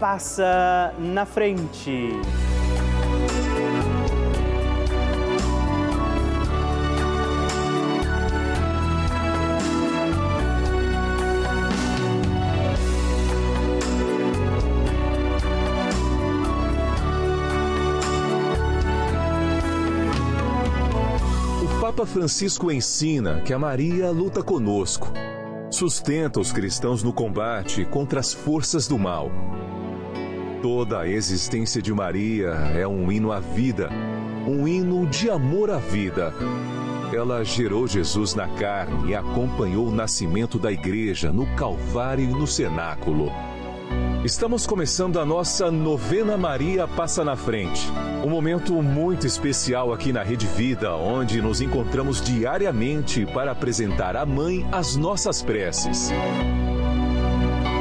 passa na frente. O Papa Francisco ensina que a Maria luta conosco, sustenta os cristãos no combate contra as forças do mal Toda a existência de Maria é um hino à vida, um hino de amor à vida. Ela gerou Jesus na carne e acompanhou o nascimento da igreja no Calvário e no cenáculo. Estamos começando a nossa novena Maria Passa na Frente. Um momento muito especial aqui na Rede Vida, onde nos encontramos diariamente para apresentar à Mãe as nossas preces.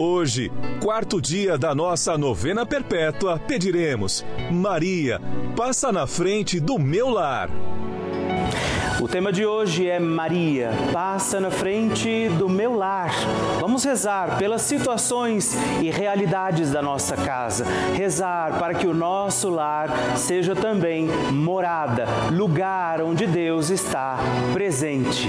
Hoje, quarto dia da nossa novena perpétua, pediremos: Maria, passa na frente do meu lar. O tema de hoje é Maria, passa na frente do meu lar. Vamos rezar pelas situações e realidades da nossa casa. Rezar para que o nosso lar seja também morada, lugar onde Deus está presente.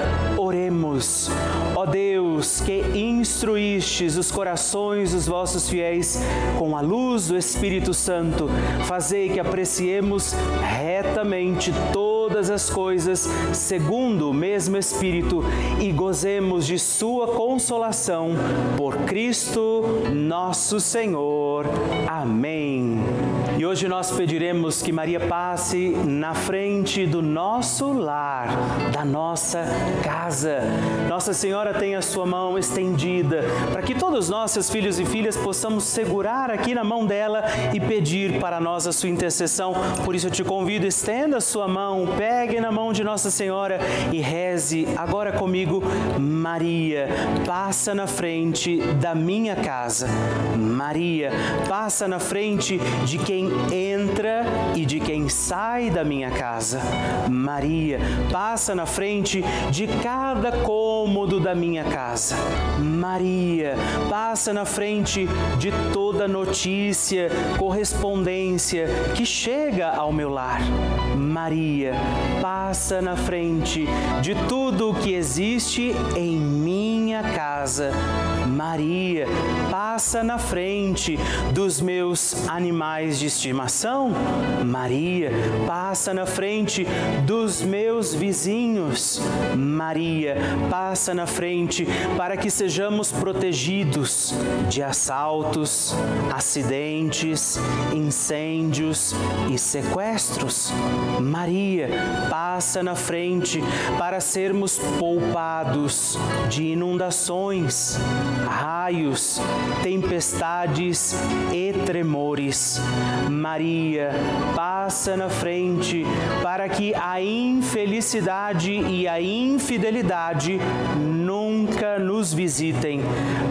Oremos. Ó Deus, que instruístes os corações dos vossos fiéis com a luz do Espírito Santo, fazei que apreciemos retamente todas as coisas segundo o mesmo Espírito e gozemos de Sua consolação por Cristo nosso Senhor. Amém. E hoje nós pediremos que Maria passe na frente do nosso lar, da nossa casa. Nossa Senhora tem a sua mão estendida para que todos nós, seus filhos e filhas, possamos segurar aqui na mão dela e pedir para nós a sua intercessão. Por isso eu te convido, estenda a sua mão, pegue na mão de Nossa Senhora e reze agora comigo, Maria, passa na frente da minha casa. Maria, passa na frente de quem entra e de quem sai da minha casa. Maria, passa na frente de cada cômodo da minha casa. Maria, passa na frente de toda notícia, correspondência que chega ao meu lar. Maria, passa na frente de tudo o que existe em minha casa. Maria, passa na frente dos meus animais de estimação. Maria, passa na frente dos meus vizinhos. Maria, passa na frente para que sejamos protegidos de assaltos, acidentes, incêndios e sequestros. Maria, passa na frente para sermos poupados de inundações, raios, tempestades e tremores. Maria, passa na frente para que a infelicidade e a infidelidade nunca nunca nos visitem.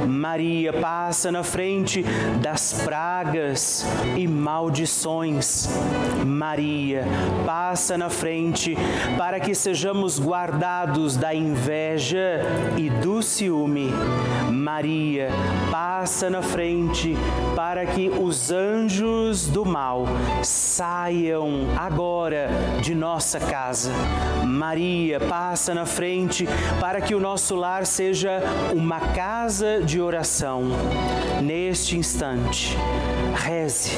Maria passa na frente das pragas e maldições. Maria passa na frente para que sejamos guardados da inveja e do ciúme. Maria passa na frente para que os anjos do mal saiam agora de nossa casa. Maria passa na frente para que o nosso lar seja uma casa de oração. Neste instante, reze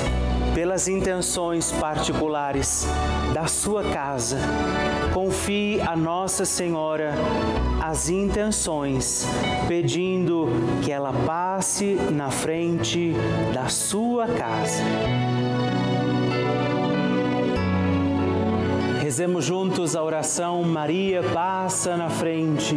pelas intenções particulares da sua casa. Confie a Nossa Senhora as intenções, pedindo que ela passe na frente da sua casa. Rezemos juntos a oração Maria passa na frente.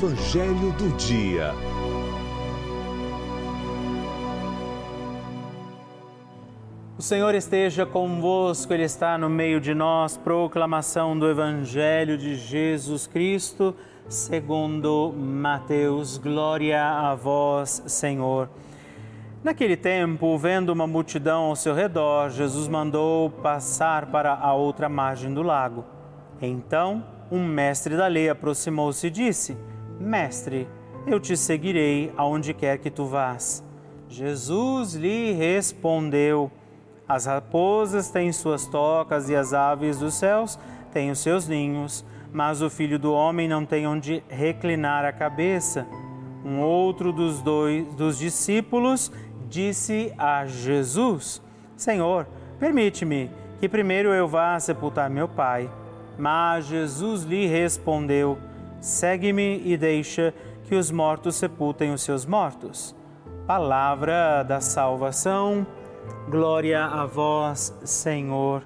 Evangelho do Dia. O Senhor esteja convosco, Ele está no meio de nós. Proclamação do Evangelho de Jesus Cristo, segundo Mateus. Glória a vós, Senhor. Naquele tempo, vendo uma multidão ao seu redor, Jesus mandou passar para a outra margem do lago. Então, um mestre da lei aproximou-se e disse: Mestre, eu te seguirei aonde quer que tu vás. Jesus lhe respondeu: As raposas têm suas tocas e as aves dos céus têm os seus ninhos, mas o filho do homem não tem onde reclinar a cabeça. Um outro dos dois dos discípulos disse a Jesus: Senhor, permite-me que primeiro eu vá sepultar meu pai. Mas Jesus lhe respondeu: Segue-me e deixa que os mortos sepultem os seus mortos. Palavra da salvação, glória a vós, Senhor.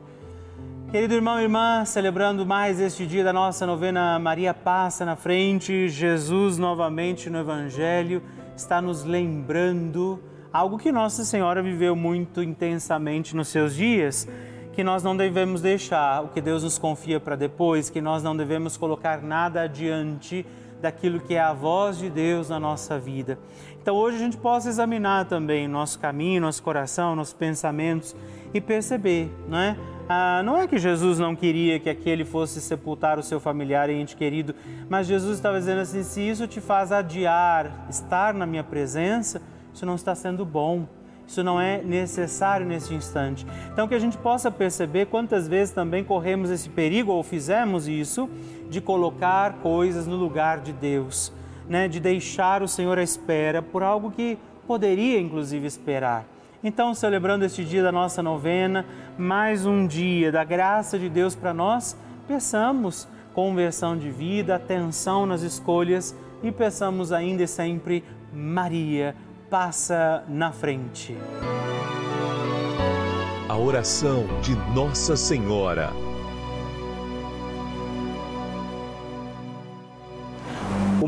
Querido irmão e irmã, celebrando mais este dia da nossa novena Maria Passa na Frente, Jesus novamente no Evangelho está nos lembrando algo que Nossa Senhora viveu muito intensamente nos seus dias que nós não devemos deixar o que Deus nos confia para depois, que nós não devemos colocar nada adiante daquilo que é a voz de Deus na nossa vida. Então hoje a gente possa examinar também nosso caminho, nosso coração, nossos pensamentos e perceber, não é? Ah, não é que Jesus não queria que aquele fosse sepultar o seu familiar e ente querido, mas Jesus estava dizendo assim: se isso te faz adiar estar na minha presença, isso não está sendo bom isso não é necessário nesse instante. Então, que a gente possa perceber quantas vezes também corremos esse perigo ou fizemos isso de colocar coisas no lugar de Deus, né? de deixar o Senhor à espera por algo que poderia, inclusive, esperar. Então, celebrando este dia da nossa novena, mais um dia da graça de Deus para nós, peçamos conversão de vida, atenção nas escolhas e peçamos ainda e sempre, Maria, passa na frente. A oração de Nossa Senhora.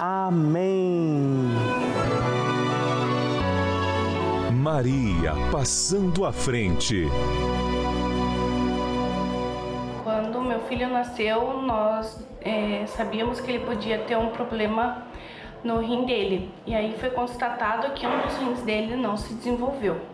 Amém. Maria passando à frente. Quando meu filho nasceu, nós é, sabíamos que ele podia ter um problema no rim dele. E aí foi constatado que um dos rins dele não se desenvolveu.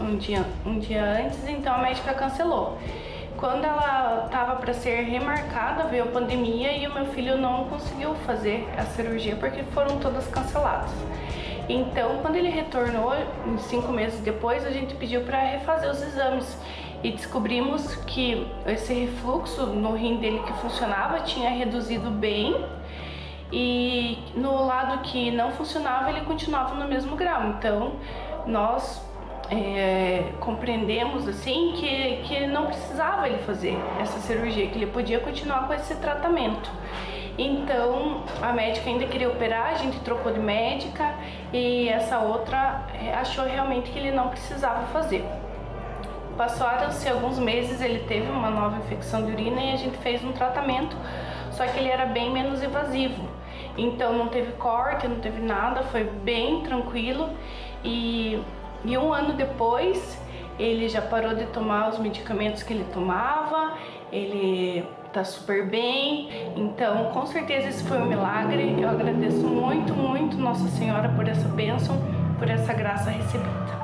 um dia, um dia antes, então a médica cancelou. Quando ela estava para ser remarcada, veio a pandemia e o meu filho não conseguiu fazer a cirurgia porque foram todas canceladas. Então, quando ele retornou, cinco meses depois, a gente pediu para refazer os exames e descobrimos que esse refluxo no rim dele que funcionava tinha reduzido bem e no lado que não funcionava ele continuava no mesmo grau. Então nós é, compreendemos assim que, que não precisava ele fazer essa cirurgia, que ele podia continuar com esse tratamento. Então a médica ainda queria operar, a gente trocou de médica e essa outra é, achou realmente que ele não precisava fazer. Passaram-se alguns meses, ele teve uma nova infecção de urina e a gente fez um tratamento, só que ele era bem menos invasivo. Então não teve corte, não teve nada, foi bem tranquilo. E, e um ano depois ele já parou de tomar os medicamentos que ele tomava, ele tá super bem. Então, com certeza esse foi um milagre. Eu agradeço muito, muito Nossa Senhora por essa bênção, por essa graça recebida.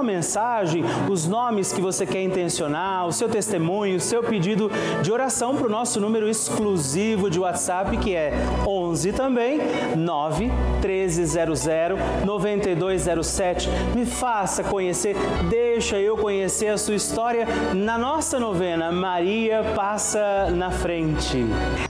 uma mensagem, os nomes que você quer intencionar, o seu testemunho, o seu pedido de oração para o nosso número exclusivo de WhatsApp, que é 11 também, 9 1300 9207. Me faça conhecer, deixa eu conhecer a sua história na nossa novena Maria Passa na Frente.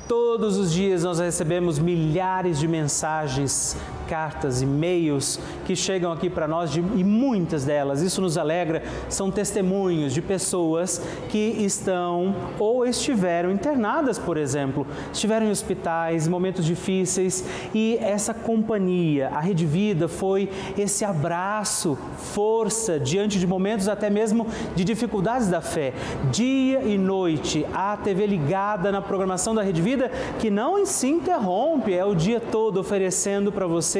Todos os dias nós recebemos milhares de mensagens cartas, e-mails que chegam aqui para nós de, e muitas delas, isso nos alegra, são testemunhos de pessoas que estão ou estiveram internadas, por exemplo, estiveram em hospitais, momentos difíceis e essa companhia, a Rede Vida foi esse abraço, força diante de momentos até mesmo de dificuldades da fé. Dia e noite, a TV ligada na programação da Rede Vida que não se interrompe, é o dia todo oferecendo para você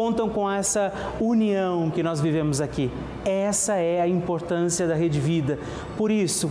contam com essa união que nós vivemos aqui. Essa é a importância da Rede Vida. Por isso,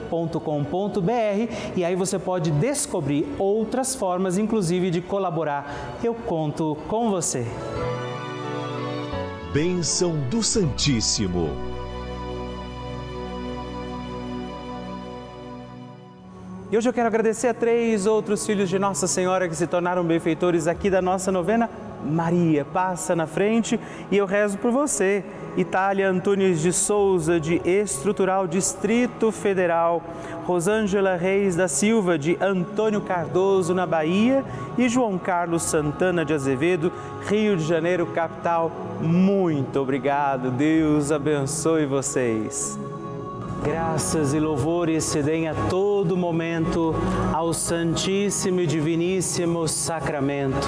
com.br e aí você pode descobrir outras formas, inclusive, de colaborar. Eu conto com você. Bênção do Santíssimo. E hoje eu quero agradecer a três outros filhos de Nossa Senhora que se tornaram benfeitores aqui da nossa novena. Maria, passa na frente e eu rezo por você. Itália Antunes de Souza, de Estrutural Distrito Federal, Rosângela Reis da Silva, de Antônio Cardoso, na Bahia, e João Carlos Santana de Azevedo, Rio de Janeiro, capital. Muito obrigado, Deus abençoe vocês. Graças e louvores se deem a todo momento ao Santíssimo e Diviníssimo Sacramento.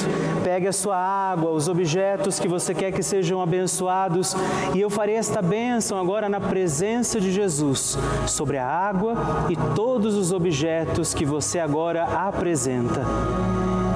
pegue a sua água, os objetos que você quer que sejam abençoados, e eu farei esta bênção agora na presença de Jesus sobre a água e todos os objetos que você agora apresenta.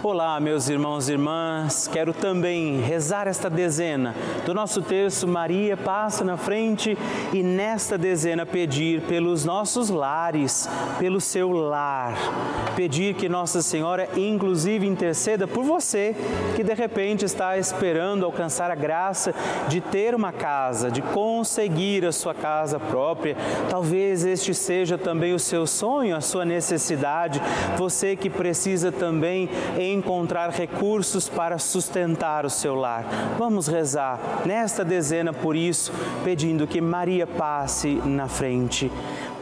Olá, meus irmãos e irmãs, quero também rezar esta dezena do nosso terço Maria passa na frente e nesta dezena pedir pelos nossos lares, pelo seu lar. Pedir que Nossa Senhora inclusive interceda por você que de repente está esperando alcançar a graça de ter uma casa, de conseguir a sua casa própria. Talvez este seja também o seu sonho, a sua necessidade. Você que precisa também encontrar recursos para sustentar o seu lar. Vamos rezar nesta dezena por isso, pedindo que Maria passe na frente.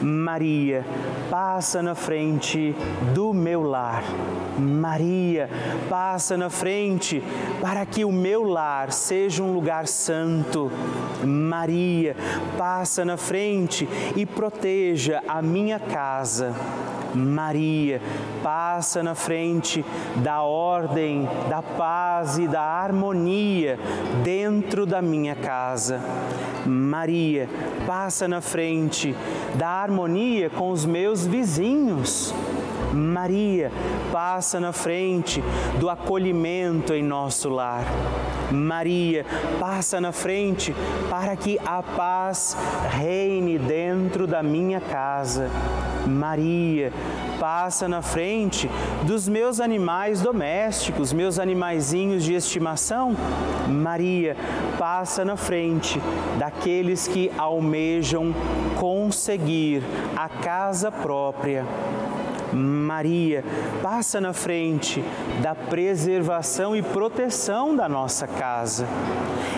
Maria, passa na frente do meu lar. Maria, passa na frente para que o meu lar seja um lugar santo. Maria, passa na frente e proteja a minha casa. Maria, passa na frente da ordem, da paz e da harmonia dentro da minha casa. Maria, passa na frente da harmonia com os meus vizinhos. Maria passa na frente do acolhimento em nosso lar. Maria passa na frente para que a paz reine dentro da minha casa. Maria passa na frente dos meus animais domésticos, meus animaizinhos de estimação. Maria passa na frente daqueles que almejam conseguir a casa própria. Maria passa na frente da preservação e proteção da nossa casa.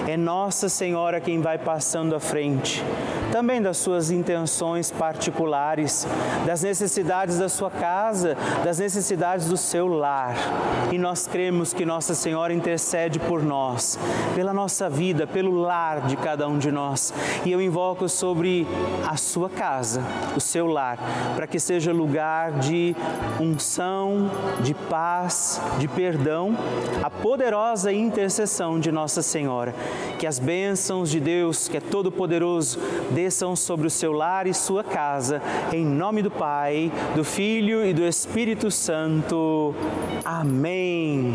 É Nossa Senhora quem vai passando à frente, também das suas intenções particulares, das necessidades da sua casa, das necessidades do seu lar. E nós cremos que Nossa Senhora intercede por nós, pela nossa vida, pelo lar de cada um de nós. E eu invoco sobre a sua casa, o seu lar, para que seja lugar de unção, de paz, de perdão, a poderosa intercessão de Nossa Senhora. Que as bênçãos de Deus, que é todo-poderoso, desçam sobre o seu lar e sua casa, em nome do Pai, do Filho e do Espírito Santo. Amém.